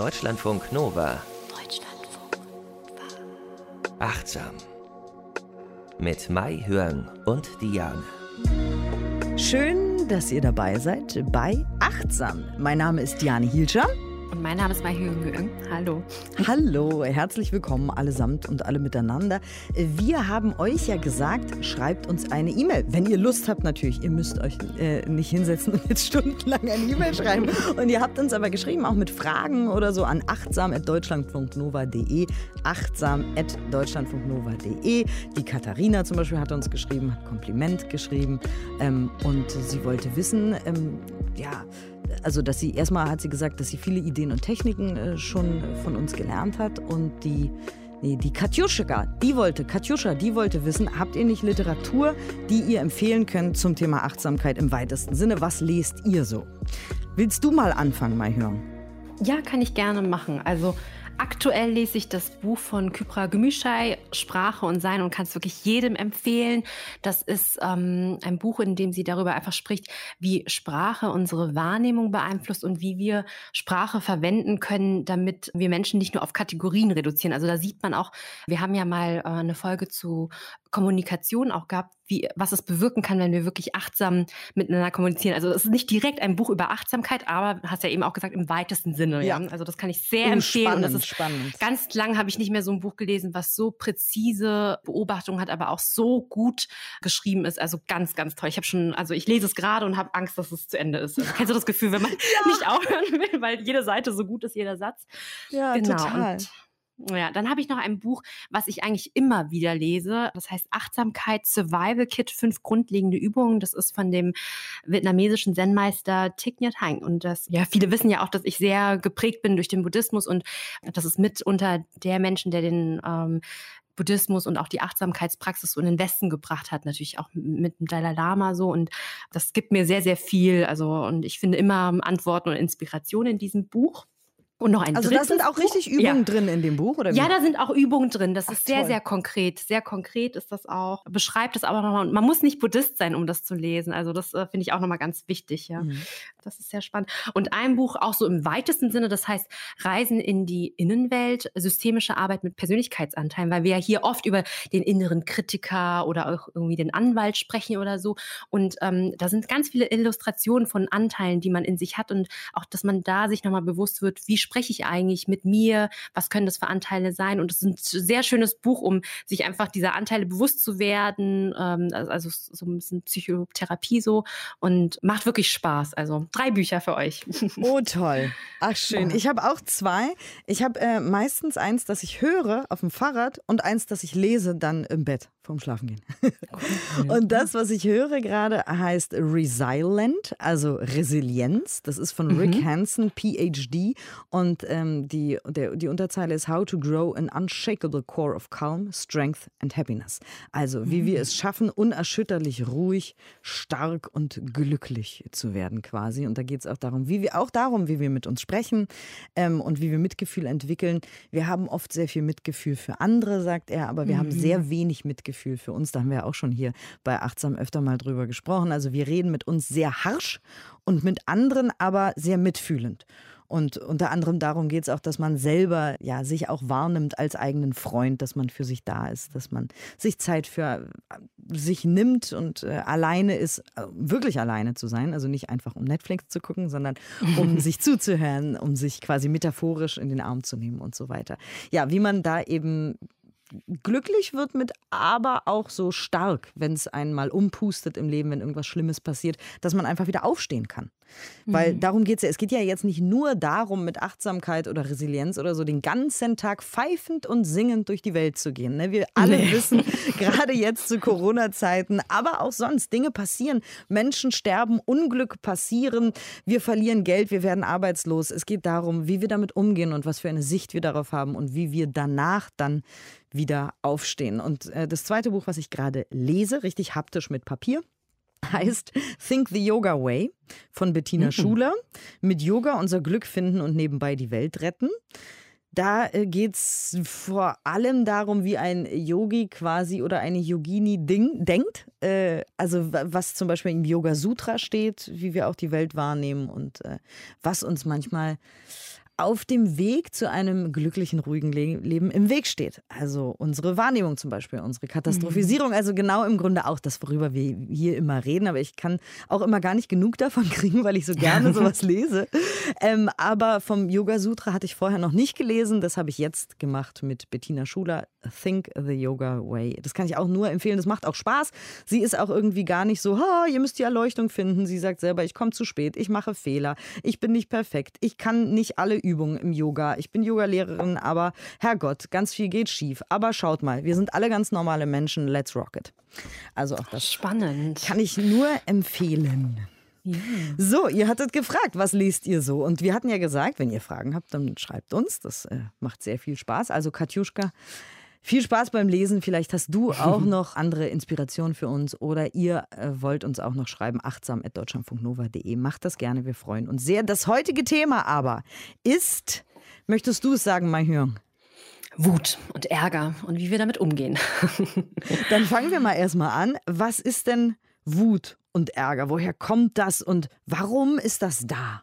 Deutschlandfunk Nova. Deutschlandfunk Nova. Achtsam. Mit Mai Hörn und Diane. Schön, dass ihr dabei seid bei Achtsam. Mein Name ist Diane Hielscher. Und mein Name ist Mai Hüng. Hallo. Hallo, herzlich willkommen allesamt und alle miteinander. Wir haben euch ja gesagt, schreibt uns eine E-Mail. Wenn ihr Lust habt, natürlich. Ihr müsst euch äh, nicht hinsetzen und jetzt stundenlang eine E-Mail schreiben. Und ihr habt uns aber geschrieben, auch mit Fragen oder so an achtsam.deutschland.nova.de. Achtsam.deutschland.nova.de. Die Katharina zum Beispiel hat uns geschrieben, hat Kompliment geschrieben. Ähm, und sie wollte wissen, ähm, ja, also dass sie erstmal hat sie gesagt, dass sie viele Ideen und Techniken äh, schon von uns gelernt hat und die Nee, die Katjuschka, die wollte, Katjuscha, die wollte wissen, habt ihr nicht Literatur, die ihr empfehlen könnt zum Thema Achtsamkeit im weitesten Sinne? Was lest ihr so? Willst du mal anfangen, mal hören? Ja, kann ich gerne machen. Also Aktuell lese ich das Buch von Kypra Gümüşay, Sprache und Sein, und kann es wirklich jedem empfehlen. Das ist ähm, ein Buch, in dem sie darüber einfach spricht, wie Sprache unsere Wahrnehmung beeinflusst und wie wir Sprache verwenden können, damit wir Menschen nicht nur auf Kategorien reduzieren. Also da sieht man auch, wir haben ja mal äh, eine Folge zu Kommunikation auch gehabt, wie, was es bewirken kann, wenn wir wirklich achtsam miteinander kommunizieren. Also es ist nicht direkt ein Buch über Achtsamkeit, aber hast ja eben auch gesagt, im weitesten Sinne. Ja. ja? Also das kann ich sehr oh, empfehlen. Spannend, das ist spannend. Ganz lang habe ich nicht mehr so ein Buch gelesen, was so präzise Beobachtungen hat, aber auch so gut geschrieben ist. Also ganz, ganz toll. Ich habe schon, also ich lese es gerade und habe Angst, dass es zu Ende ist. Also, kennst du das Gefühl, wenn man ja. nicht aufhören will, weil jede Seite so gut ist, jeder Satz? Ja, genau. total. Und ja, dann habe ich noch ein Buch, was ich eigentlich immer wieder lese. Das heißt Achtsamkeit Survival Kit, fünf grundlegende Übungen. Das ist von dem vietnamesischen Zen-Meister Thich Nhat Hanh. Und das, ja, viele wissen ja auch, dass ich sehr geprägt bin durch den Buddhismus und das ist mitunter der Menschen, der den ähm, Buddhismus und auch die Achtsamkeitspraxis so in den Westen gebracht hat, natürlich auch mit dem Dalai Lama so. Und das gibt mir sehr, sehr viel. Also, und ich finde immer Antworten und Inspiration in diesem Buch. Und noch ein also da sind auch richtig Buch. Übungen ja. drin in dem Buch, oder wie? Ja, da sind auch Übungen drin. Das Ach, ist sehr, toll. sehr konkret. Sehr konkret ist das auch. Beschreibt es aber nochmal. Und man muss nicht Buddhist sein, um das zu lesen. Also das äh, finde ich auch nochmal ganz wichtig. Ja, mhm. das ist sehr spannend. Und ein Buch auch so im weitesten Sinne, das heißt Reisen in die Innenwelt, systemische Arbeit mit Persönlichkeitsanteilen, weil wir ja hier oft über den inneren Kritiker oder auch irgendwie den Anwalt sprechen oder so. Und ähm, da sind ganz viele Illustrationen von Anteilen, die man in sich hat und auch, dass man da sich nochmal bewusst wird, wie spreche ich eigentlich mit mir, was können das für Anteile sein. Und es ist ein sehr schönes Buch, um sich einfach dieser Anteile bewusst zu werden, ähm, also so ein bisschen Psychotherapie so und macht wirklich Spaß. Also drei Bücher für euch. Oh toll. Ach schön. Ich habe auch zwei. Ich habe äh, meistens eins, das ich höre auf dem Fahrrad und eins, das ich lese dann im Bett vorm Schlafengehen. und das, was ich höre gerade, heißt Resilient, also Resilienz. Das ist von Rick mhm. Hansen, PhD. Und ähm, die, der, die Unterzeile ist How to Grow an Unshakable Core of Calm, Strength and Happiness. Also, wie mhm. wir es schaffen, unerschütterlich ruhig, stark und glücklich zu werden, quasi. Und da geht es auch darum, wie wir, auch darum, wie wir mit uns sprechen ähm, und wie wir Mitgefühl entwickeln. Wir haben oft sehr viel Mitgefühl für andere, sagt er, aber wir mhm. haben sehr wenig Mitgefühl Mitgefühl für uns. Da haben wir auch schon hier bei Achtsam öfter mal drüber gesprochen. Also wir reden mit uns sehr harsch und mit anderen aber sehr mitfühlend. Und unter anderem darum geht es auch, dass man selber ja sich auch wahrnimmt als eigenen Freund, dass man für sich da ist, dass man sich Zeit für äh, sich nimmt und äh, alleine ist, äh, wirklich alleine zu sein. Also nicht einfach um Netflix zu gucken, sondern um sich zuzuhören, um sich quasi metaphorisch in den Arm zu nehmen und so weiter. Ja, wie man da eben glücklich wird mit, aber auch so stark, wenn es einen mal umpustet im Leben, wenn irgendwas Schlimmes passiert, dass man einfach wieder aufstehen kann. Weil mhm. darum geht es ja. Es geht ja jetzt nicht nur darum, mit Achtsamkeit oder Resilienz oder so den ganzen Tag pfeifend und singend durch die Welt zu gehen. Ne? Wir alle nee. wissen, gerade jetzt zu Corona-Zeiten, aber auch sonst, Dinge passieren. Menschen sterben, Unglück passieren, wir verlieren Geld, wir werden arbeitslos. Es geht darum, wie wir damit umgehen und was für eine Sicht wir darauf haben und wie wir danach dann wieder aufstehen. Und äh, das zweite Buch, was ich gerade lese, richtig haptisch mit Papier, heißt Think the Yoga Way von Bettina mhm. Schuler. Mit Yoga unser Glück finden und nebenbei die Welt retten. Da äh, geht es vor allem darum, wie ein Yogi quasi oder eine Yogini ding, denkt. Äh, also was zum Beispiel im Yoga Sutra steht, wie wir auch die Welt wahrnehmen und äh, was uns manchmal auf dem Weg zu einem glücklichen, ruhigen Le Leben im Weg steht. Also unsere Wahrnehmung zum Beispiel, unsere Katastrophisierung, mhm. also genau im Grunde auch das, worüber wir hier immer reden. Aber ich kann auch immer gar nicht genug davon kriegen, weil ich so gerne sowas lese. Ähm, aber vom Yoga Sutra hatte ich vorher noch nicht gelesen. Das habe ich jetzt gemacht mit Bettina Schuler. Think the Yoga Way. Das kann ich auch nur empfehlen. Das macht auch Spaß. Sie ist auch irgendwie gar nicht so, oh, ihr müsst die Erleuchtung finden. Sie sagt selber, ich komme zu spät, ich mache Fehler, ich bin nicht perfekt, ich kann nicht alle Übungen im Yoga. Ich bin Yogalehrerin, aber Herrgott, ganz viel geht schief. Aber schaut mal, wir sind alle ganz normale Menschen. Let's rock it. Also auch das Spannend. kann ich nur empfehlen. Ja. So, ihr hattet gefragt, was liest ihr so? Und wir hatten ja gesagt, wenn ihr Fragen habt, dann schreibt uns. Das äh, macht sehr viel Spaß. Also Katjuschka, viel Spaß beim Lesen. Vielleicht hast du auch noch andere Inspirationen für uns oder ihr äh, wollt uns auch noch schreiben. achtsam.deutschlandfunknova.de. Macht das gerne, wir freuen uns sehr. Das heutige Thema aber ist, möchtest du es sagen, mein Hirn? Wut und Ärger und wie wir damit umgehen. Dann fangen wir mal erstmal an. Was ist denn Wut und Ärger? Woher kommt das und warum ist das da?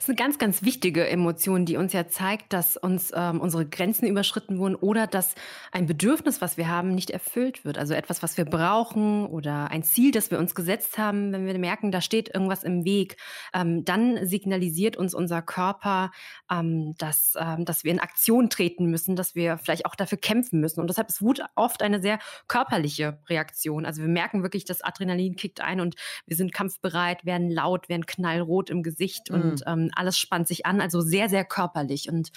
Das ist eine ganz, ganz wichtige Emotion, die uns ja zeigt, dass uns ähm, unsere Grenzen überschritten wurden oder dass ein Bedürfnis, was wir haben, nicht erfüllt wird. Also etwas, was wir brauchen oder ein Ziel, das wir uns gesetzt haben, wenn wir merken, da steht irgendwas im Weg, ähm, dann signalisiert uns unser Körper, ähm, dass, ähm, dass wir in Aktion treten müssen, dass wir vielleicht auch dafür kämpfen müssen. Und deshalb ist Wut oft eine sehr körperliche Reaktion. Also wir merken wirklich, das Adrenalin kickt ein und wir sind kampfbereit, werden laut, werden knallrot im Gesicht mhm. und ähm, alles spannt sich an, also sehr, sehr körperlich. Und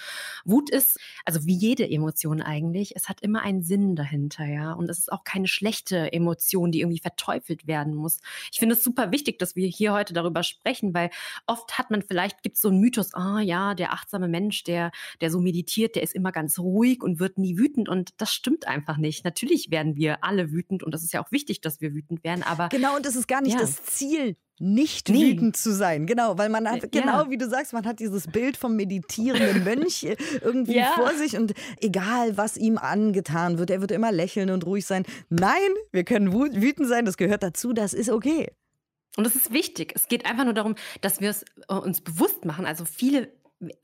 Wut ist, also wie jede Emotion eigentlich, es hat immer einen Sinn dahinter, ja. Und es ist auch keine schlechte Emotion, die irgendwie verteufelt werden muss. Ich finde es super wichtig, dass wir hier heute darüber sprechen, weil oft hat man vielleicht, gibt es so einen Mythos, ah ja, der achtsame Mensch, der, der so meditiert, der ist immer ganz ruhig und wird nie wütend. Und das stimmt einfach nicht. Natürlich werden wir alle wütend und das ist ja auch wichtig, dass wir wütend werden, aber. Genau, und das ist gar nicht ja. das Ziel nicht nee. wütend zu sein. Genau, weil man hat, genau wie du sagst, man hat dieses Bild vom meditierenden Mönch irgendwie ja. vor sich und egal, was ihm angetan wird, er wird immer lächeln und ruhig sein. Nein, wir können wütend sein, das gehört dazu, das ist okay. Und das ist wichtig. Es geht einfach nur darum, dass wir es äh, uns bewusst machen. Also viele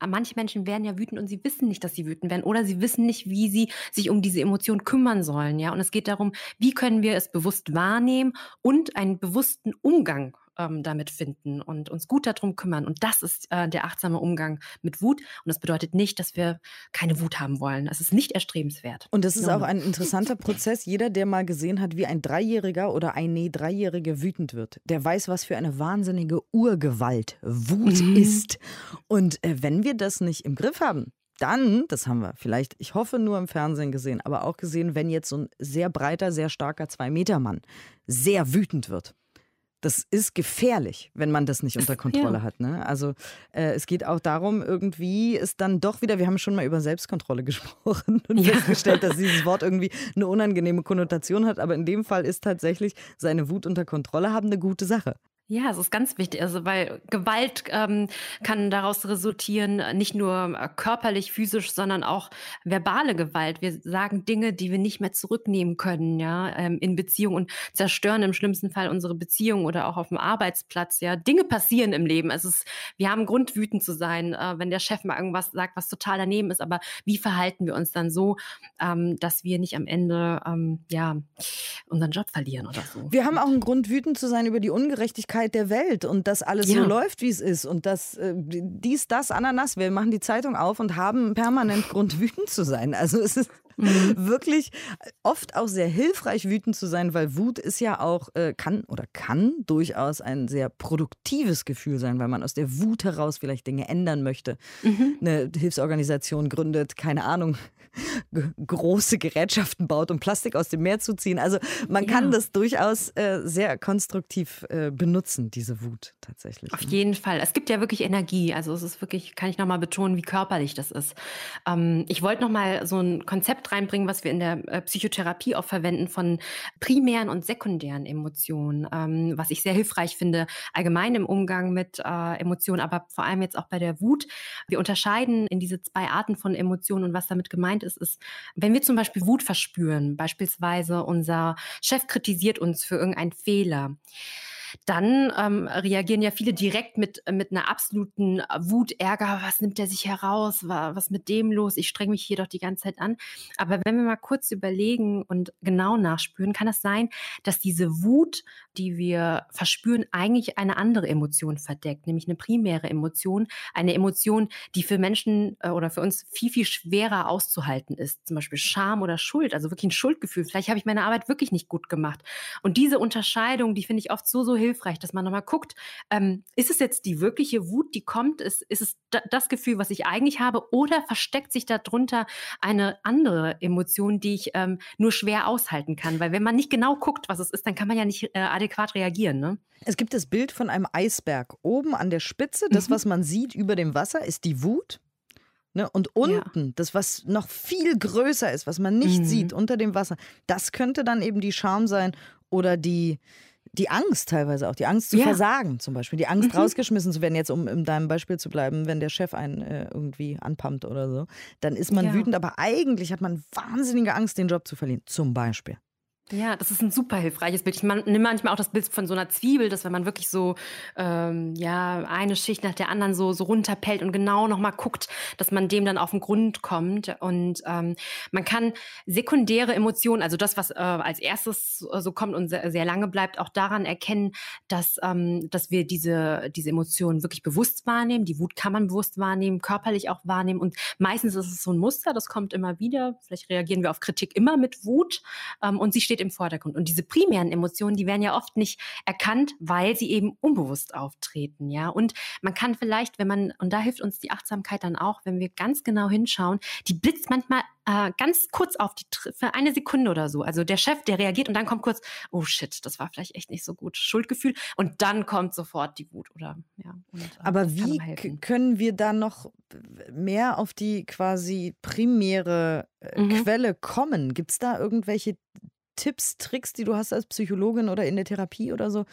manche Menschen werden ja wütend und sie wissen nicht, dass sie wütend werden oder sie wissen nicht, wie sie sich um diese Emotion kümmern sollen, ja. Und es geht darum, wie können wir es bewusst wahrnehmen und einen bewussten Umgang ähm, damit finden und uns gut darum kümmern. Und das ist äh, der achtsame Umgang mit Wut. Und das bedeutet nicht, dass wir keine Wut haben wollen. Es ist nicht erstrebenswert. Und das ist auch ein interessanter Prozess. Jeder, der mal gesehen hat, wie ein Dreijähriger oder eine Dreijährige wütend wird, der weiß, was für eine wahnsinnige Urgewalt Wut mhm. ist. Und äh, wenn wir das nicht im Griff haben, dann, das haben wir vielleicht, ich hoffe, nur im Fernsehen gesehen, aber auch gesehen, wenn jetzt so ein sehr breiter, sehr starker Zwei-Meter-Mann sehr wütend wird, das ist gefährlich, wenn man das nicht unter Kontrolle ja. hat. Ne? Also äh, es geht auch darum, irgendwie ist dann doch wieder, wir haben schon mal über Selbstkontrolle gesprochen und ja. festgestellt, dass dieses Wort irgendwie eine unangenehme Konnotation hat, aber in dem Fall ist tatsächlich seine Wut unter Kontrolle haben eine gute Sache. Ja, es ist ganz wichtig, also weil Gewalt ähm, kann daraus resultieren, nicht nur äh, körperlich, physisch, sondern auch verbale Gewalt. Wir sagen Dinge, die wir nicht mehr zurücknehmen können, ja, ähm, in Beziehung und zerstören im schlimmsten Fall unsere Beziehung oder auch auf dem Arbeitsplatz. Ja, Dinge passieren im Leben. Es ist, wir haben Grund, wütend zu sein, äh, wenn der Chef mal irgendwas sagt, was total daneben ist. Aber wie verhalten wir uns dann so, ähm, dass wir nicht am Ende ähm, ja unseren Job verlieren oder so? Wir haben auch einen Grund, wütend zu sein über die Ungerechtigkeit Ungerechtigkeit der Welt und dass alles ja. so läuft, wie es ist und dass äh, dies, das, Ananas, wir machen die Zeitung auf und haben permanent Grund, wütend zu sein. Also es ist mhm. wirklich oft auch sehr hilfreich, wütend zu sein, weil Wut ist ja auch, äh, kann oder kann durchaus ein sehr produktives Gefühl sein, weil man aus der Wut heraus vielleicht Dinge ändern möchte. Mhm. Eine Hilfsorganisation gründet, keine Ahnung, große Gerätschaften baut, um Plastik aus dem Meer zu ziehen. Also man kann ja. das durchaus äh, sehr konstruktiv äh, benutzen, diese Wut tatsächlich. Auf ne? jeden Fall. Es gibt ja wirklich Energie. Also es ist wirklich, kann ich nochmal betonen, wie körperlich das ist. Ähm, ich wollte nochmal so ein Konzept reinbringen, was wir in der äh, Psychotherapie auch verwenden von primären und sekundären Emotionen, ähm, was ich sehr hilfreich finde, allgemein im Umgang mit äh, Emotionen, aber vor allem jetzt auch bei der Wut. Wir unterscheiden in diese zwei Arten von Emotionen und was damit gemeint ist, ist, wenn wir zum Beispiel Wut verspüren, beispielsweise unser Chef kritisiert uns für irgendeinen Fehler, dann ähm, reagieren ja viele direkt mit, mit einer absoluten Wut, Ärger, was nimmt der sich heraus, was mit dem los, ich strenge mich hier doch die ganze Zeit an. Aber wenn wir mal kurz überlegen und genau nachspüren, kann es sein, dass diese Wut, die wir verspüren, eigentlich eine andere Emotion verdeckt, nämlich eine primäre Emotion, eine Emotion, die für Menschen äh, oder für uns viel, viel schwerer auszuhalten ist. Zum Beispiel Scham oder Schuld, also wirklich ein Schuldgefühl. Vielleicht habe ich meine Arbeit wirklich nicht gut gemacht. Und diese Unterscheidung, die finde ich oft so, so hilfreich, dass man nochmal guckt, ähm, ist es jetzt die wirkliche Wut, die kommt? Ist, ist es das Gefühl, was ich eigentlich habe? Oder versteckt sich darunter eine andere Emotion, die ich ähm, nur schwer aushalten kann? Weil wenn man nicht genau guckt, was es ist, dann kann man ja nicht äh, adäquat reagieren. Ne? Es gibt das Bild von einem Eisberg. Oben an der Spitze, das, mhm. was man sieht über dem Wasser, ist die Wut. Ne? Und unten, ja. das, was noch viel größer ist, was man nicht mhm. sieht unter dem Wasser, das könnte dann eben die Scham sein oder die, die Angst teilweise auch, die Angst zu ja. versagen zum Beispiel, die Angst mhm. rausgeschmissen zu werden, jetzt um in deinem Beispiel zu bleiben, wenn der Chef einen äh, irgendwie anpumpt oder so, dann ist man ja. wütend, aber eigentlich hat man wahnsinnige Angst, den Job zu verlieren, zum Beispiel. Ja, das ist ein super hilfreiches Bild. Ich nehme manchmal auch das Bild von so einer Zwiebel, dass wenn man wirklich so ähm, ja eine Schicht nach der anderen so so runterpellt und genau nochmal guckt, dass man dem dann auf den Grund kommt. Und ähm, man kann sekundäre Emotionen, also das, was äh, als erstes so kommt und sehr, sehr lange bleibt, auch daran erkennen, dass ähm, dass wir diese diese Emotionen wirklich bewusst wahrnehmen. Die Wut kann man bewusst wahrnehmen, körperlich auch wahrnehmen. Und meistens ist es so ein Muster, das kommt immer wieder. Vielleicht reagieren wir auf Kritik immer mit Wut ähm, und sie steht im Vordergrund. Und diese primären Emotionen, die werden ja oft nicht erkannt, weil sie eben unbewusst auftreten, ja. Und man kann vielleicht, wenn man, und da hilft uns die Achtsamkeit dann auch, wenn wir ganz genau hinschauen, die blitzt manchmal äh, ganz kurz auf die, für eine Sekunde oder so. Also der Chef, der reagiert und dann kommt kurz, oh shit, das war vielleicht echt nicht so gut, Schuldgefühl. Und dann kommt sofort die Wut oder, ja. Und, äh, Aber wie können wir dann noch mehr auf die quasi primäre äh, mhm. Quelle kommen? Gibt es da irgendwelche Tipps, Tricks, die du hast als Psychologin oder in der Therapie oder so?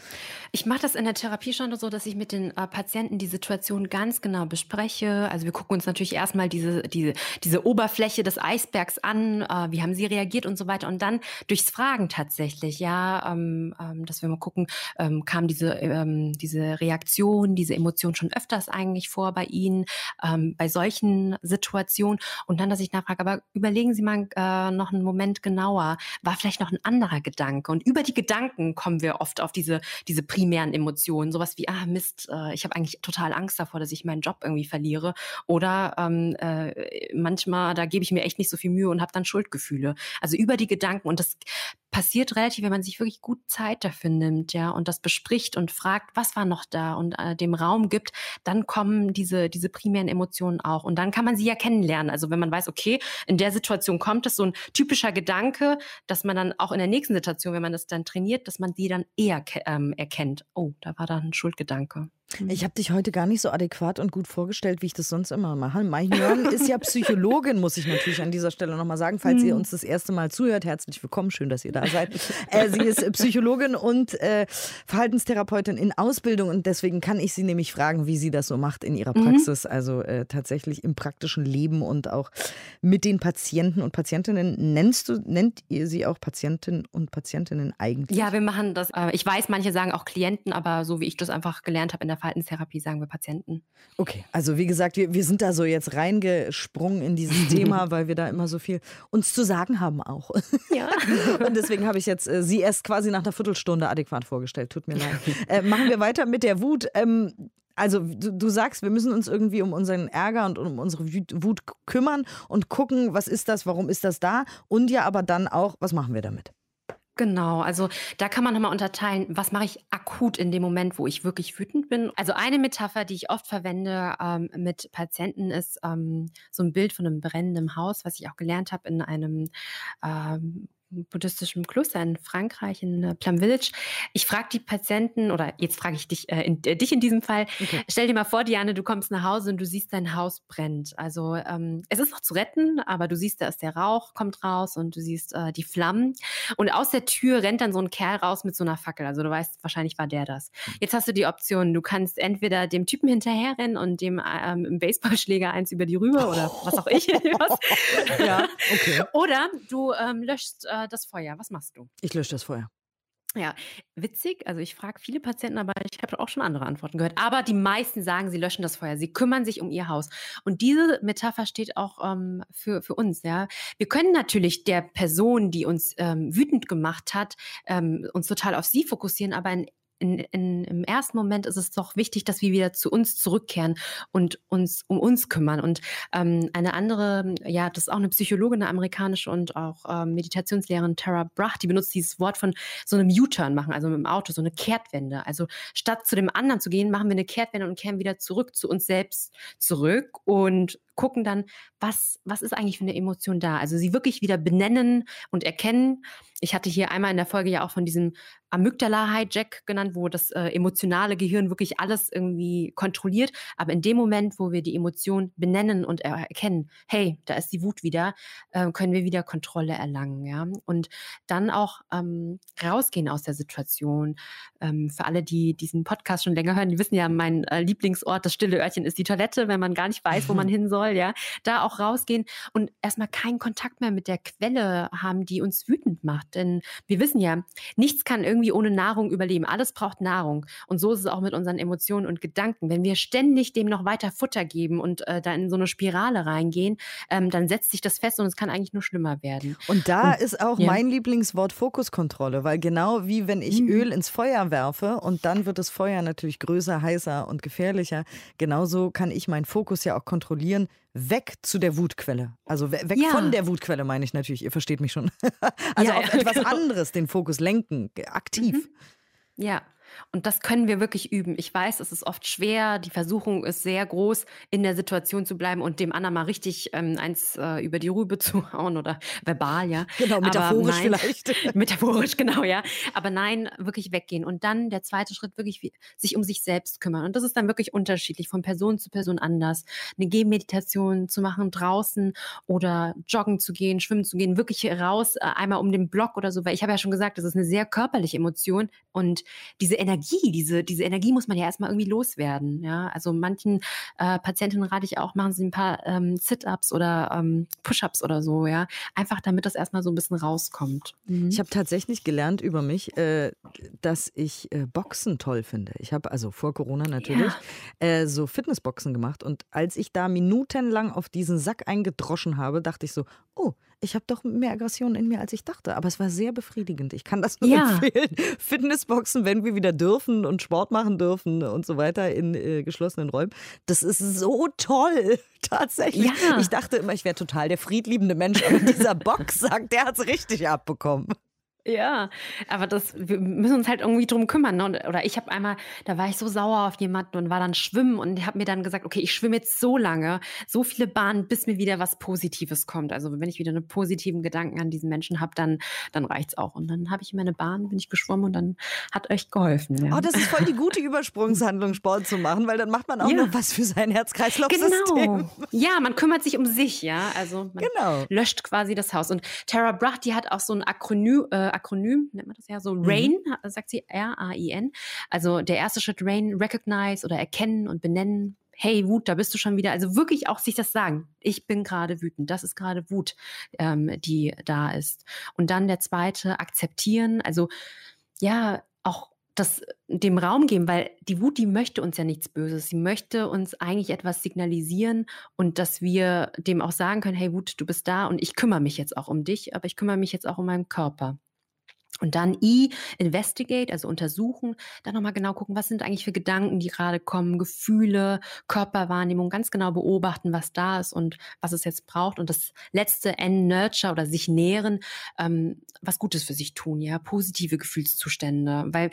Ich mache das in der Therapie schon so, dass ich mit den äh, Patienten die Situation ganz genau bespreche. Also wir gucken uns natürlich erstmal diese, diese, diese Oberfläche des Eisbergs an, äh, wie haben sie reagiert und so weiter. Und dann durchs Fragen tatsächlich, ja, ähm, ähm, dass wir mal gucken, ähm, kam diese, ähm, diese Reaktion, diese Emotion schon öfters eigentlich vor bei Ihnen, ähm, bei solchen Situationen. Und dann, dass ich nachfrage, aber überlegen Sie mal äh, noch einen Moment genauer, war vielleicht noch noch ein anderer Gedanke. Und über die Gedanken kommen wir oft auf diese, diese primären Emotionen. Sowas wie, ah Mist, äh, ich habe eigentlich total Angst davor, dass ich meinen Job irgendwie verliere. Oder ähm, äh, manchmal, da gebe ich mir echt nicht so viel Mühe und habe dann Schuldgefühle. Also über die Gedanken. Und das passiert relativ, wenn man sich wirklich gut Zeit dafür nimmt, ja, und das bespricht und fragt, was war noch da und äh, dem Raum gibt, dann kommen diese, diese primären Emotionen auch. Und dann kann man sie ja kennenlernen. Also wenn man weiß, okay, in der Situation kommt es so ein typischer Gedanke, dass man dann auch in der nächsten Situation, wenn man das dann trainiert, dass man die dann eher ähm, erkennt. Oh, da war da ein Schuldgedanke. Mhm. Ich habe dich heute gar nicht so adäquat und gut vorgestellt, wie ich das sonst immer mache. Mai Jörn ist ja Psychologin, muss ich natürlich an dieser Stelle nochmal sagen. Falls ihr mhm. uns das erste Mal zuhört, herzlich willkommen, schön, dass ihr da seid. Äh, sie ist Psychologin und äh, Verhaltenstherapeutin in Ausbildung und deswegen kann ich sie nämlich fragen, wie sie das so macht in ihrer mhm. Praxis, also äh, tatsächlich im praktischen Leben und auch mit den Patienten und Patientinnen. Nennst du, nennt ihr sie auch Patientinnen und Patientinnen eigentlich? Ja, wir machen das. Äh, ich weiß, manche sagen auch Klienten, aber so wie ich das einfach gelernt habe in der Verhaltenstherapie sagen wir Patienten. Okay, also wie gesagt, wir, wir sind da so jetzt reingesprungen in dieses Thema, weil wir da immer so viel uns zu sagen haben auch. Ja. Und deswegen habe ich jetzt äh, Sie erst quasi nach einer Viertelstunde adäquat vorgestellt. Tut mir leid. Äh, machen wir weiter mit der Wut. Ähm, also du, du, sagst, wir müssen uns irgendwie um unseren Ärger und um unsere Wut kümmern und gucken, was ist das, warum ist das da und ja aber dann auch, was machen wir damit? Genau, also da kann man nochmal unterteilen, was mache ich akut in dem Moment, wo ich wirklich wütend bin. Also eine Metapher, die ich oft verwende ähm, mit Patienten, ist ähm, so ein Bild von einem brennenden Haus, was ich auch gelernt habe in einem ähm, buddhistischem Kloster in Frankreich, in äh, Plum Village. Ich frage die Patienten, oder jetzt frage ich dich, äh, in, äh, dich in diesem Fall, okay. stell dir mal vor, Diane, du kommst nach Hause und du siehst, dein Haus brennt. Also ähm, es ist noch zu retten, aber du siehst, da ist der Rauch, kommt raus und du siehst äh, die Flammen. Und aus der Tür rennt dann so ein Kerl raus mit so einer Fackel. Also du weißt, wahrscheinlich war der das. Jetzt hast du die Option, du kannst entweder dem Typen hinterherrennen und dem ähm, Baseballschläger eins über die Rübe oder was auch ich. ja, okay. Oder du ähm, löschst äh, das Feuer. Was machst du? Ich lösche das Feuer. Ja, witzig. Also ich frage viele Patienten, aber ich habe auch schon andere Antworten gehört. Aber die meisten sagen, sie löschen das Feuer, sie kümmern sich um ihr Haus. Und diese Metapher steht auch ähm, für, für uns. Ja, wir können natürlich der Person, die uns ähm, wütend gemacht hat, ähm, uns total auf sie fokussieren, aber in in, in, im ersten Moment ist es doch wichtig, dass wir wieder zu uns zurückkehren und uns um uns kümmern. Und ähm, eine andere, ja, das ist auch eine Psychologin, eine amerikanische und auch ähm, Meditationslehrerin Tara Brach, die benutzt dieses Wort von so einem U-Turn machen, also mit dem Auto, so eine Kehrtwende. Also statt zu dem anderen zu gehen, machen wir eine Kehrtwende und kehren wieder zurück zu uns selbst zurück und gucken dann, was, was ist eigentlich für eine Emotion da? Also sie wirklich wieder benennen und erkennen. Ich hatte hier einmal in der Folge ja auch von diesem Amygdala-Hijack genannt, wo das äh, emotionale Gehirn wirklich alles irgendwie kontrolliert. Aber in dem Moment, wo wir die Emotion benennen und erkennen, hey, da ist die Wut wieder, äh, können wir wieder Kontrolle erlangen. Ja? Und dann auch ähm, rausgehen aus der Situation. Ähm, für alle, die diesen Podcast schon länger hören, die wissen ja, mein äh, Lieblingsort, das stille Örtchen, ist die Toilette, wenn man gar nicht weiß, wo man hin soll. Ja? Da auch rausgehen und erstmal keinen Kontakt mehr mit der Quelle haben, die uns wütend macht. Denn wir wissen ja, nichts kann irgendwie irgendwie ohne Nahrung überleben. Alles braucht Nahrung. Und so ist es auch mit unseren Emotionen und Gedanken. Wenn wir ständig dem noch weiter Futter geben und äh, da in so eine Spirale reingehen, ähm, dann setzt sich das fest und es kann eigentlich nur schlimmer werden. Und da und, ist auch ja. mein Lieblingswort Fokuskontrolle, weil genau wie wenn ich mhm. Öl ins Feuer werfe und dann wird das Feuer natürlich größer, heißer und gefährlicher, genauso kann ich meinen Fokus ja auch kontrollieren, weg zu der Wutquelle. Also weg ja. von der Wutquelle meine ich natürlich, ihr versteht mich schon. also ja, auf ja, etwas genau. anderes den Fokus lenken, aktiv. Mhm. Ja, und das können wir wirklich üben. Ich weiß, es ist oft schwer, die Versuchung ist sehr groß, in der Situation zu bleiben und dem anderen mal richtig ähm, eins äh, über die Rübe zu hauen oder verbal, ja. Genau, metaphorisch nein, vielleicht. metaphorisch, genau, ja. Aber nein, wirklich weggehen. Und dann der zweite Schritt, wirklich wie, sich um sich selbst kümmern. Und das ist dann wirklich unterschiedlich, von Person zu Person anders. Eine Gehmeditation zu machen draußen oder joggen zu gehen, schwimmen zu gehen, wirklich raus, äh, einmal um den Block oder so, weil ich habe ja schon gesagt, das ist eine sehr körperliche Emotion und diese Energie, diese, diese Energie muss man ja erstmal irgendwie loswerden. Ja, also manchen äh, Patientinnen rate ich auch, machen sie ein paar ähm, Sit-ups oder ähm, Push-ups oder so, ja. Einfach damit das erstmal so ein bisschen rauskommt. Mhm. Ich habe tatsächlich gelernt über mich, äh, dass ich äh, Boxen toll finde. Ich habe also vor Corona natürlich ja. Äh, so Fitnessboxen gemacht und als ich da minutenlang auf diesen Sack eingedroschen habe, dachte ich so, oh, ich habe doch mehr Aggression in mir, als ich dachte. Aber es war sehr befriedigend. Ich kann das nur ja. empfehlen. Fitnessboxen, wenn wir wieder dürfen und Sport machen dürfen und so weiter in äh, geschlossenen Räumen. Das ist so toll. Tatsächlich. Ja. Ich dachte immer, ich wäre total der friedliebende Mensch. Aber dieser Boxsack, der hat es richtig abbekommen. Ja, aber das, wir müssen uns halt irgendwie drum kümmern. Ne? Oder ich habe einmal, da war ich so sauer auf jemanden und war dann schwimmen und habe mir dann gesagt, okay, ich schwimme jetzt so lange, so viele Bahnen, bis mir wieder was Positives kommt. Also wenn ich wieder einen positiven Gedanken an diesen Menschen habe, dann, dann reicht's auch. Und dann habe ich meine Bahn, bin ich geschwommen und dann hat euch geholfen. Ja. Oh, das ist voll die gute Übersprungshandlung, Sport zu machen, weil dann macht man auch ja. noch was für sein Herz-Kreislauf-System. Genau. Ja, man kümmert sich um sich, ja. Also man genau. löscht quasi das Haus. Und Tara Brach, die hat auch so ein Akronym, äh, Akronym, nennt man das ja so, mhm. RAIN, sagt sie, R-A-I-N. Also der erste Schritt RAIN, recognize oder erkennen und benennen. Hey, Wut, da bist du schon wieder. Also wirklich auch sich das sagen. Ich bin gerade wütend. Das ist gerade Wut, ähm, die da ist. Und dann der zweite, akzeptieren. Also ja, auch das dem Raum geben, weil die Wut, die möchte uns ja nichts Böses. Sie möchte uns eigentlich etwas signalisieren und dass wir dem auch sagen können, hey Wut, du bist da und ich kümmere mich jetzt auch um dich, aber ich kümmere mich jetzt auch um meinen Körper. Und dann I, investigate, also untersuchen, dann nochmal genau gucken, was sind eigentlich für Gedanken, die gerade kommen, Gefühle, Körperwahrnehmung, ganz genau beobachten, was da ist und was es jetzt braucht. Und das letzte N, nurture oder sich nähren, ähm, was Gutes für sich tun, ja, positive Gefühlszustände. Weil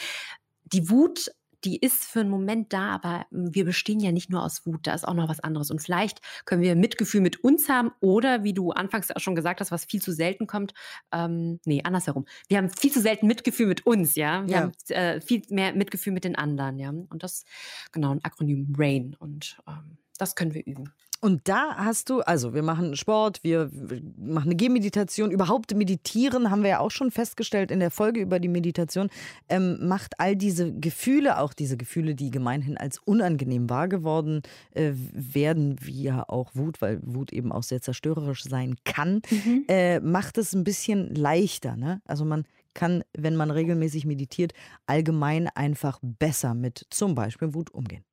die Wut die ist für einen Moment da, aber wir bestehen ja nicht nur aus Wut, da ist auch noch was anderes. Und vielleicht können wir Mitgefühl mit uns haben oder, wie du anfangs auch schon gesagt hast, was viel zu selten kommt, ähm, nee, andersherum. Wir haben viel zu selten Mitgefühl mit uns, ja. Wir ja. haben äh, viel mehr Mitgefühl mit den anderen, ja. Und das, genau, ein Akronym RAIN. Und ähm, das können wir üben. Und da hast du, also wir machen Sport, wir machen eine Gehmeditation, überhaupt meditieren, haben wir ja auch schon festgestellt in der Folge über die Meditation, ähm, macht all diese Gefühle, auch diese Gefühle, die gemeinhin als unangenehm wahr geworden äh, werden, wie ja auch Wut, weil Wut eben auch sehr zerstörerisch sein kann, mhm. äh, macht es ein bisschen leichter. Ne? Also man kann, wenn man regelmäßig meditiert, allgemein einfach besser mit zum Beispiel Wut umgehen.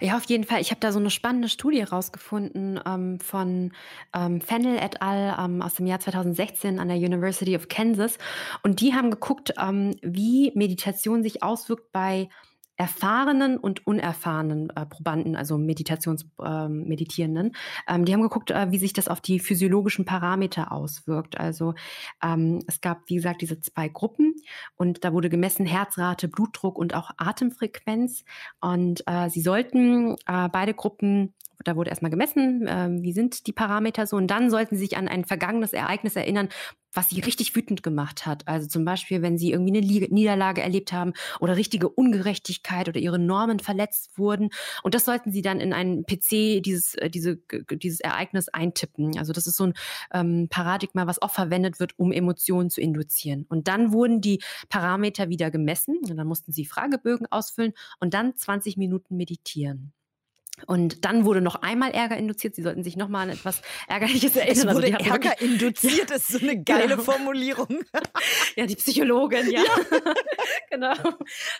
Ja, auf jeden Fall. Ich habe da so eine spannende Studie rausgefunden ähm, von ähm, Fennel et al. Ähm, aus dem Jahr 2016 an der University of Kansas. Und die haben geguckt, ähm, wie Meditation sich auswirkt bei erfahrenen und unerfahrenen äh, Probanden, also Meditationsmeditierenden, ähm, ähm, die haben geguckt, äh, wie sich das auf die physiologischen Parameter auswirkt. Also ähm, es gab, wie gesagt, diese zwei Gruppen und da wurde gemessen Herzrate, Blutdruck und auch Atemfrequenz. Und äh, sie sollten äh, beide Gruppen da wurde erstmal gemessen, äh, wie sind die Parameter so. Und dann sollten sie sich an ein vergangenes Ereignis erinnern, was sie richtig wütend gemacht hat. Also zum Beispiel, wenn sie irgendwie eine Niederlage erlebt haben oder richtige Ungerechtigkeit oder ihre Normen verletzt wurden. Und das sollten sie dann in einen PC, dieses, äh, diese, dieses Ereignis eintippen. Also das ist so ein ähm, Paradigma, was oft verwendet wird, um Emotionen zu induzieren. Und dann wurden die Parameter wieder gemessen und dann mussten sie Fragebögen ausfüllen und dann 20 Minuten meditieren. Und dann wurde noch einmal Ärger induziert. Sie sollten sich noch mal an etwas Ärgerliches erinnern. Es also wurde also Ärger induziert, das ist so eine geile genau. Formulierung. ja, die Psychologin, ja. ja. genau.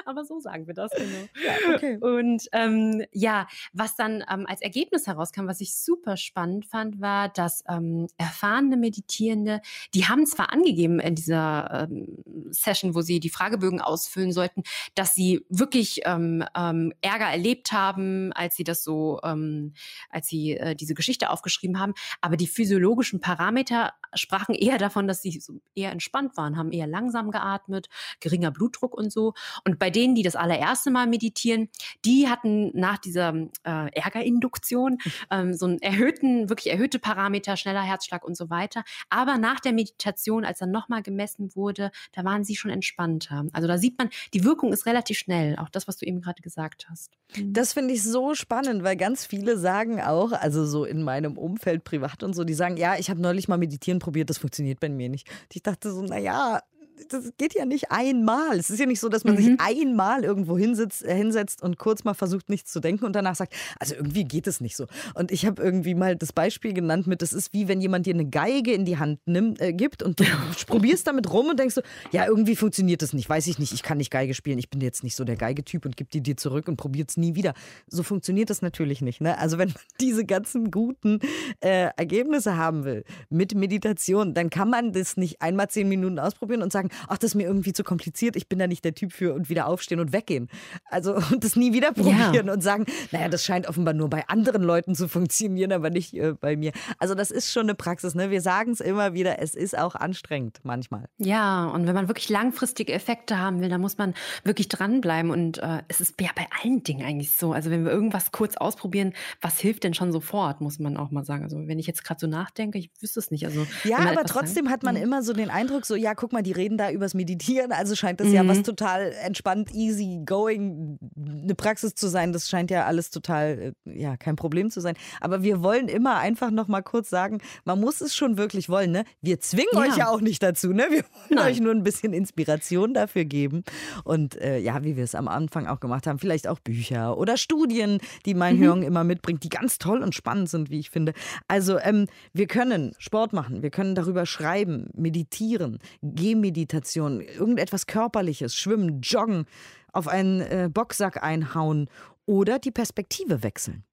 Aber so sagen wir das, genau. Ja, okay. Und ähm, ja, was dann ähm, als Ergebnis herauskam, was ich super spannend fand, war, dass ähm, erfahrene Meditierende, die haben zwar angegeben in dieser ähm, Session, wo sie die Fragebögen ausfüllen sollten, dass sie wirklich ähm, ähm, Ärger erlebt haben, als sie das so, ähm, als sie äh, diese Geschichte aufgeschrieben haben. Aber die physiologischen Parameter sprachen eher davon, dass sie so eher entspannt waren, haben eher langsam geatmet, geringer Blutdruck und so. Und bei denen, die das allererste Mal meditieren, die hatten nach dieser äh, Ärgerinduktion ähm, so einen erhöhten, wirklich erhöhte Parameter, schneller Herzschlag und so weiter. Aber nach der Meditation, als dann nochmal gemessen wurde, da waren sie schon entspannter. Also da sieht man, die Wirkung ist relativ schnell. Auch das, was du eben gerade gesagt hast. Mhm. Das finde ich so spannend spannend, weil ganz viele sagen auch, also so in meinem Umfeld privat und so, die sagen, ja, ich habe neulich mal meditieren probiert, das funktioniert bei mir nicht. ich dachte so, naja, das geht ja nicht einmal. Es ist ja nicht so, dass man mhm. sich einmal irgendwo hinsitzt, äh, hinsetzt und kurz mal versucht, nichts zu denken und danach sagt, also irgendwie geht es nicht so. Und ich habe irgendwie mal das Beispiel genannt mit, das ist wie wenn jemand dir eine Geige in die Hand nimmt, äh, gibt und du probierst damit rum und denkst so, ja, irgendwie funktioniert das nicht, weiß ich nicht, ich kann nicht Geige spielen, ich bin jetzt nicht so der Geigetyp und gib die dir zurück und probiert es nie wieder. So funktioniert das natürlich nicht. Ne? Also wenn man diese ganzen guten äh, Ergebnisse haben will mit Meditation, dann kann man das nicht einmal zehn Minuten ausprobieren und sagen, sagen, ach, das ist mir irgendwie zu kompliziert, ich bin da nicht der Typ für und wieder aufstehen und weggehen. Also und das nie wieder probieren ja. und sagen, naja, das scheint offenbar nur bei anderen Leuten zu funktionieren, aber nicht äh, bei mir. Also das ist schon eine Praxis, ne? Wir sagen es immer wieder, es ist auch anstrengend manchmal. Ja, und wenn man wirklich langfristige Effekte haben will, dann muss man wirklich dranbleiben. Und äh, es ist ja bei allen Dingen eigentlich so. Also wenn wir irgendwas kurz ausprobieren, was hilft denn schon sofort, muss man auch mal sagen. Also wenn ich jetzt gerade so nachdenke, ich wüsste es nicht. Also, ja, aber trotzdem sagt, hat man mhm. immer so den Eindruck, so, ja, guck mal, die reden reden da übers Meditieren, also scheint das mhm. ja was mhm. total entspannt, easy going, eine Praxis zu sein. Das scheint ja alles total, äh, ja, kein Problem zu sein. Aber wir wollen immer einfach noch mal kurz sagen, man muss es schon wirklich wollen, ne? Wir zwingen ja. euch ja auch nicht dazu, ne? Wir wollen Nein. euch nur ein bisschen Inspiration dafür geben. Und äh, ja, wie wir es am Anfang auch gemacht haben, vielleicht auch Bücher oder Studien, die mein mhm. Immer mitbringt, die ganz toll und spannend sind, wie ich finde. Also ähm, wir können Sport machen, wir können darüber schreiben, meditieren, Gehmeditation Meditation, irgendetwas Körperliches, schwimmen, joggen, auf einen äh, Boxsack einhauen oder die Perspektive wechseln.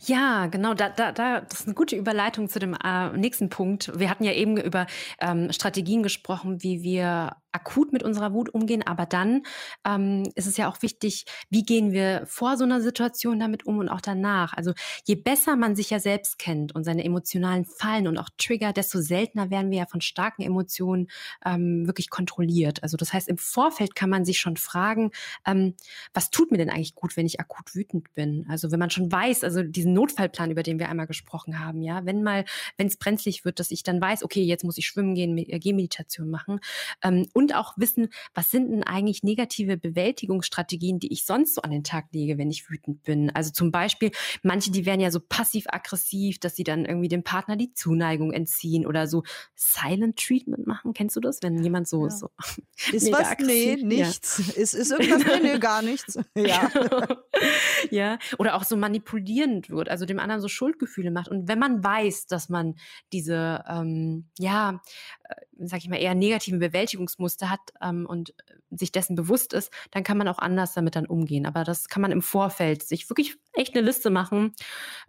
Ja, genau, da, da, da, das ist eine gute Überleitung zu dem äh, nächsten Punkt. Wir hatten ja eben über ähm, Strategien gesprochen, wie wir akut mit unserer Wut umgehen, aber dann ähm, ist es ja auch wichtig, wie gehen wir vor so einer Situation damit um und auch danach. Also je besser man sich ja selbst kennt und seine emotionalen Fallen und auch Trigger, desto seltener werden wir ja von starken Emotionen ähm, wirklich kontrolliert. Also das heißt, im Vorfeld kann man sich schon fragen, ähm, was tut mir denn eigentlich gut, wenn ich akut wütend bin? Also wenn man schon weiß, also diesen Notfallplan, über den wir einmal gesprochen haben, ja, wenn mal, wenn es brenzlig wird, dass ich dann weiß, okay, jetzt muss ich schwimmen gehen, Gehmeditation machen ähm, und und auch wissen, was sind denn eigentlich negative Bewältigungsstrategien, die ich sonst so an den Tag lege, wenn ich wütend bin. Also zum Beispiel, manche, die werden ja so passiv-aggressiv, dass sie dann irgendwie dem Partner die Zuneigung entziehen oder so Silent Treatment machen. Kennst du das, wenn jemand so, ja. so ist was? Nee, nichts. Ja. Ist, ist irgendwas? Nee, nee, gar nichts. Ja. ja. Oder auch so manipulierend wird, also dem anderen so Schuldgefühle macht. Und wenn man weiß, dass man diese, ähm, ja, sag ich mal, eher negativen Bewältigungsmuster hat ähm, und sich dessen bewusst ist, dann kann man auch anders damit dann umgehen. Aber das kann man im Vorfeld sich wirklich echt eine Liste machen,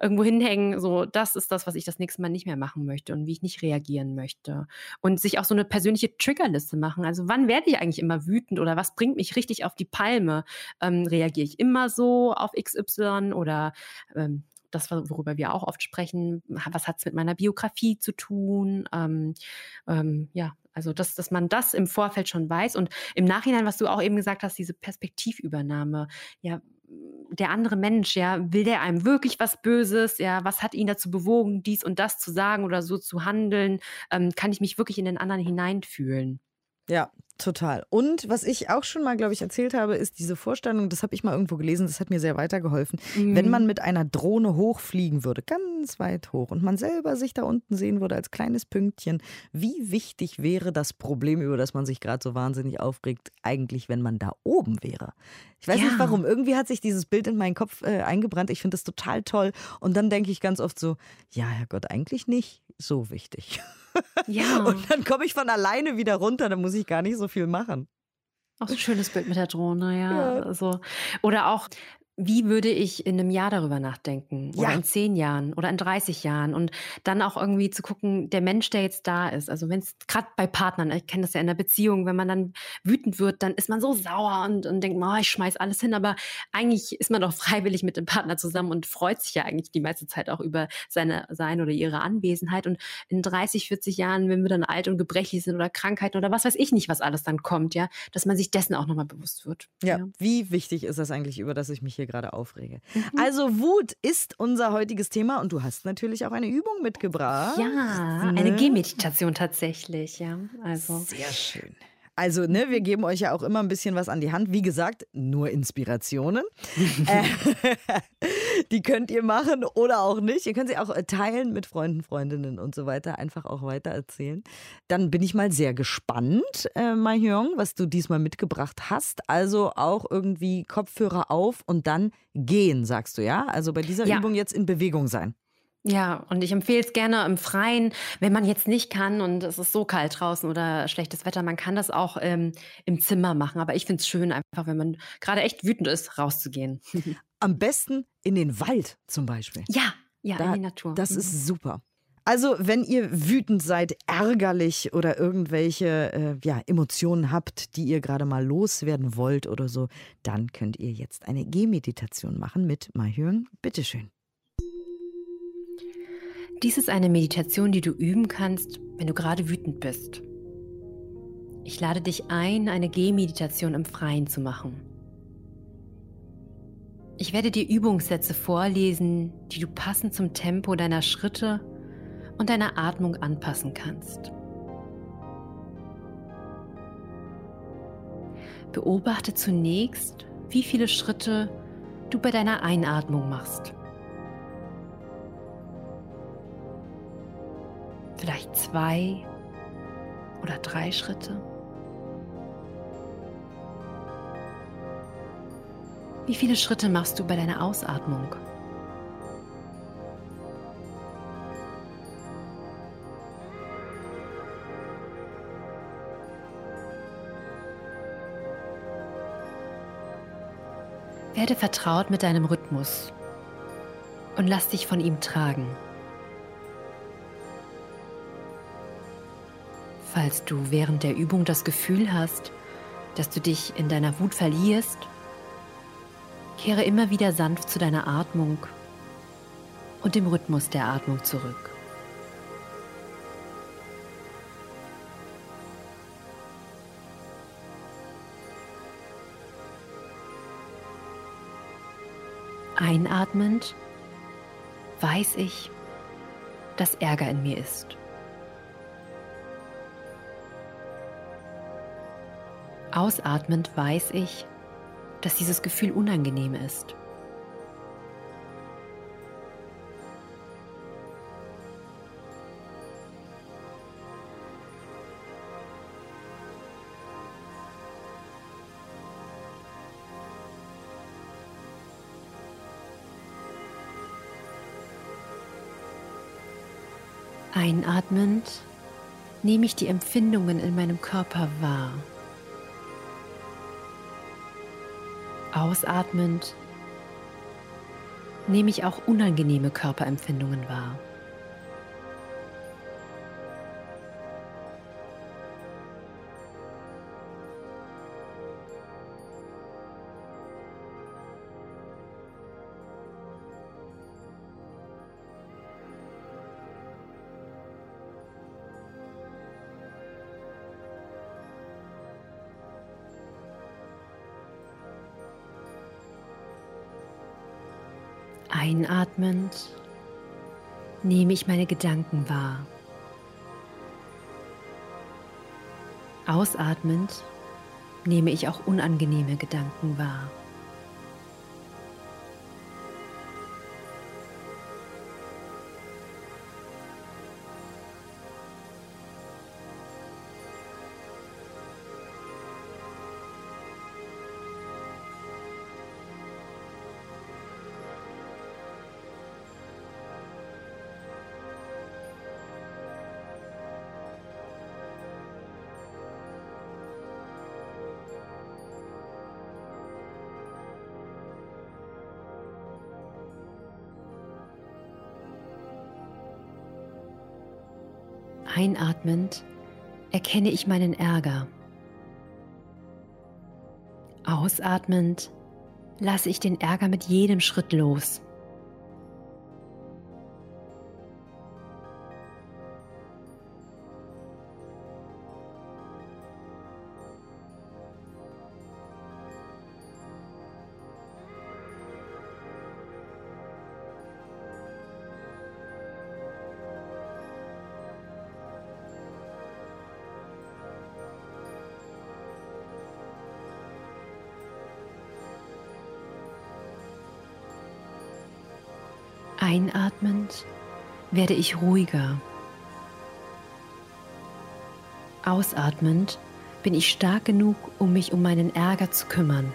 irgendwo hinhängen, so das ist das, was ich das nächste Mal nicht mehr machen möchte und wie ich nicht reagieren möchte. Und sich auch so eine persönliche Triggerliste machen. Also wann werde ich eigentlich immer wütend oder was bringt mich richtig auf die Palme? Ähm, reagiere ich immer so auf XY oder ähm, das, worüber wir auch oft sprechen, was hat es mit meiner Biografie zu tun? Ähm, ähm, ja, also dass, dass man das im Vorfeld schon weiß und im Nachhinein, was du auch eben gesagt hast, diese Perspektivübernahme, ja, der andere Mensch, ja, will der einem wirklich was Böses? Ja, was hat ihn dazu bewogen, dies und das zu sagen oder so zu handeln? Ähm, kann ich mich wirklich in den anderen hineinfühlen? Ja, total. Und was ich auch schon mal, glaube ich, erzählt habe, ist diese Vorstellung, das habe ich mal irgendwo gelesen, das hat mir sehr weitergeholfen. Mhm. Wenn man mit einer Drohne hochfliegen würde, ganz weit hoch, und man selber sich da unten sehen würde als kleines Pünktchen, wie wichtig wäre das Problem, über das man sich gerade so wahnsinnig aufregt, eigentlich, wenn man da oben wäre? Ich weiß ja. nicht warum. Irgendwie hat sich dieses Bild in meinen Kopf äh, eingebrannt. Ich finde das total toll. Und dann denke ich ganz oft so, ja, Herrgott, eigentlich nicht so wichtig. Ja. Und dann komme ich von alleine wieder runter, dann muss ich gar nicht so viel machen. Auch so ein schönes Bild mit der Drohne, ja. ja. Also, oder auch, wie würde ich in einem Jahr darüber nachdenken? Oder ja. in zehn Jahren oder in 30 Jahren? Und dann auch irgendwie zu gucken, der Mensch, der jetzt da ist. Also wenn es gerade bei Partnern, ich kenne das ja in der Beziehung, wenn man dann wütend wird, dann ist man so sauer und, und denkt, oh, ich schmeiß alles hin. Aber eigentlich ist man doch freiwillig mit dem Partner zusammen und freut sich ja eigentlich die meiste Zeit auch über seine, sein oder ihre Anwesenheit. Und in 30, 40 Jahren, wenn wir dann alt und gebrechlich sind oder Krankheiten oder was weiß ich nicht, was alles dann kommt, ja, dass man sich dessen auch nochmal bewusst wird. Ja. ja. Wie wichtig ist das eigentlich, über das ich mich hier gerade aufrege. Mhm. Also Wut ist unser heutiges Thema und du hast natürlich auch eine Übung mitgebracht. Ja, ne? eine Gehmeditation tatsächlich, ja. Also. Sehr schön. Also, ne, wir geben euch ja auch immer ein bisschen was an die Hand. Wie gesagt, nur Inspirationen. äh, die könnt ihr machen oder auch nicht. Ihr könnt sie auch äh, teilen mit Freunden, Freundinnen und so weiter. Einfach auch weiter erzählen. Dann bin ich mal sehr gespannt, äh, Mahjong, was du diesmal mitgebracht hast. Also auch irgendwie Kopfhörer auf und dann gehen, sagst du, ja? Also bei dieser ja. Übung jetzt in Bewegung sein. Ja, und ich empfehle es gerne im Freien, wenn man jetzt nicht kann und es ist so kalt draußen oder schlechtes Wetter, man kann das auch ähm, im Zimmer machen. Aber ich finde es schön, einfach, wenn man gerade echt wütend ist, rauszugehen. Am besten in den Wald zum Beispiel. Ja, ja, da, in die Natur. Das mhm. ist super. Also, wenn ihr wütend seid, ärgerlich oder irgendwelche äh, ja, Emotionen habt, die ihr gerade mal loswerden wollt oder so, dann könnt ihr jetzt eine Gehmeditation machen mit Mahjong. Bitteschön. Dies ist eine Meditation, die du üben kannst, wenn du gerade wütend bist. Ich lade dich ein, eine Gehmeditation im Freien zu machen. Ich werde dir Übungssätze vorlesen, die du passend zum Tempo deiner Schritte und deiner Atmung anpassen kannst. Beobachte zunächst, wie viele Schritte du bei deiner Einatmung machst. vielleicht zwei oder drei Schritte? Wie viele Schritte machst du bei deiner Ausatmung? Werde vertraut mit deinem Rhythmus und lass dich von ihm tragen. Falls du während der Übung das Gefühl hast, dass du dich in deiner Wut verlierst, kehre immer wieder sanft zu deiner Atmung und dem Rhythmus der Atmung zurück. Einatmend weiß ich, dass Ärger in mir ist. Ausatmend weiß ich, dass dieses Gefühl unangenehm ist. Einatmend nehme ich die Empfindungen in meinem Körper wahr. Ausatmend nehme ich auch unangenehme Körperempfindungen wahr. Einatmend nehme ich meine Gedanken wahr. Ausatmend nehme ich auch unangenehme Gedanken wahr. Einatmend erkenne ich meinen Ärger. Ausatmend lasse ich den Ärger mit jedem Schritt los. Einatmend werde ich ruhiger. Ausatmend bin ich stark genug, um mich um meinen Ärger zu kümmern.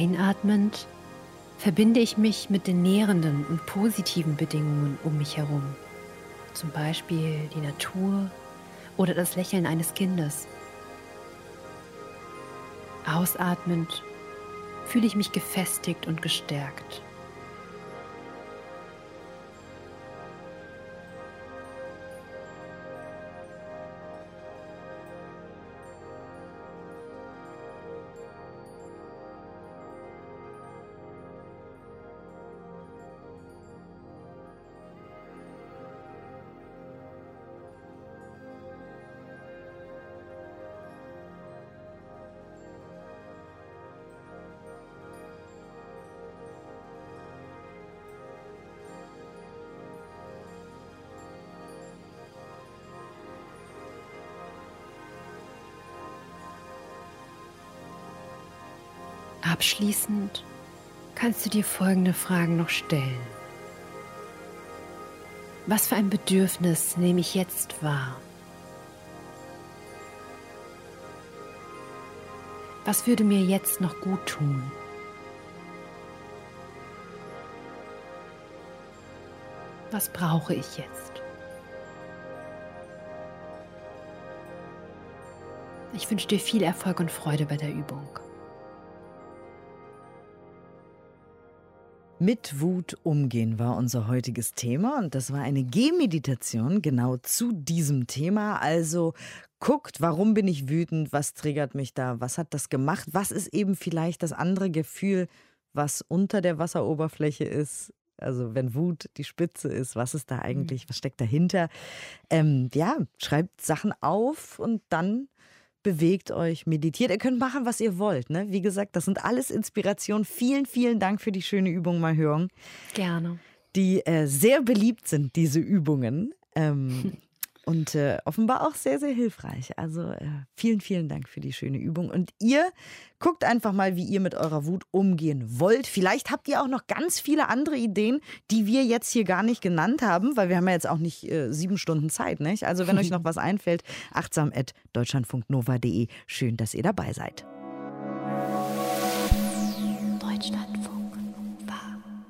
Einatmend verbinde ich mich mit den nährenden und positiven Bedingungen um mich herum. Zum Beispiel die Natur oder das Lächeln eines Kindes. Ausatmend fühle ich mich gefestigt und gestärkt. Abschließend kannst du dir folgende Fragen noch stellen. Was für ein Bedürfnis nehme ich jetzt wahr? Was würde mir jetzt noch gut tun? Was brauche ich jetzt? Ich wünsche dir viel Erfolg und Freude bei der Übung. Mit Wut umgehen war unser heutiges Thema und das war eine Gehmeditation genau zu diesem Thema. Also guckt, warum bin ich wütend, was triggert mich da, was hat das gemacht, was ist eben vielleicht das andere Gefühl, was unter der Wasseroberfläche ist. Also wenn Wut die Spitze ist, was ist da eigentlich, was steckt dahinter? Ähm, ja, schreibt Sachen auf und dann bewegt euch, meditiert. Ihr könnt machen, was ihr wollt. Ne? Wie gesagt, das sind alles Inspirationen. Vielen, vielen Dank für die schöne Übung, Mahjong. Gerne. Die äh, sehr beliebt sind, diese Übungen. Ähm, und äh, offenbar auch sehr, sehr hilfreich. Also äh, vielen, vielen Dank für die schöne Übung. Und ihr guckt einfach mal, wie ihr mit eurer Wut umgehen wollt. Vielleicht habt ihr auch noch ganz viele andere Ideen, die wir jetzt hier gar nicht genannt haben, weil wir haben ja jetzt auch nicht äh, sieben Stunden Zeit. Nicht? Also wenn euch noch was einfällt, achtsam at deutschlandfunknova.de. Schön, dass ihr dabei seid.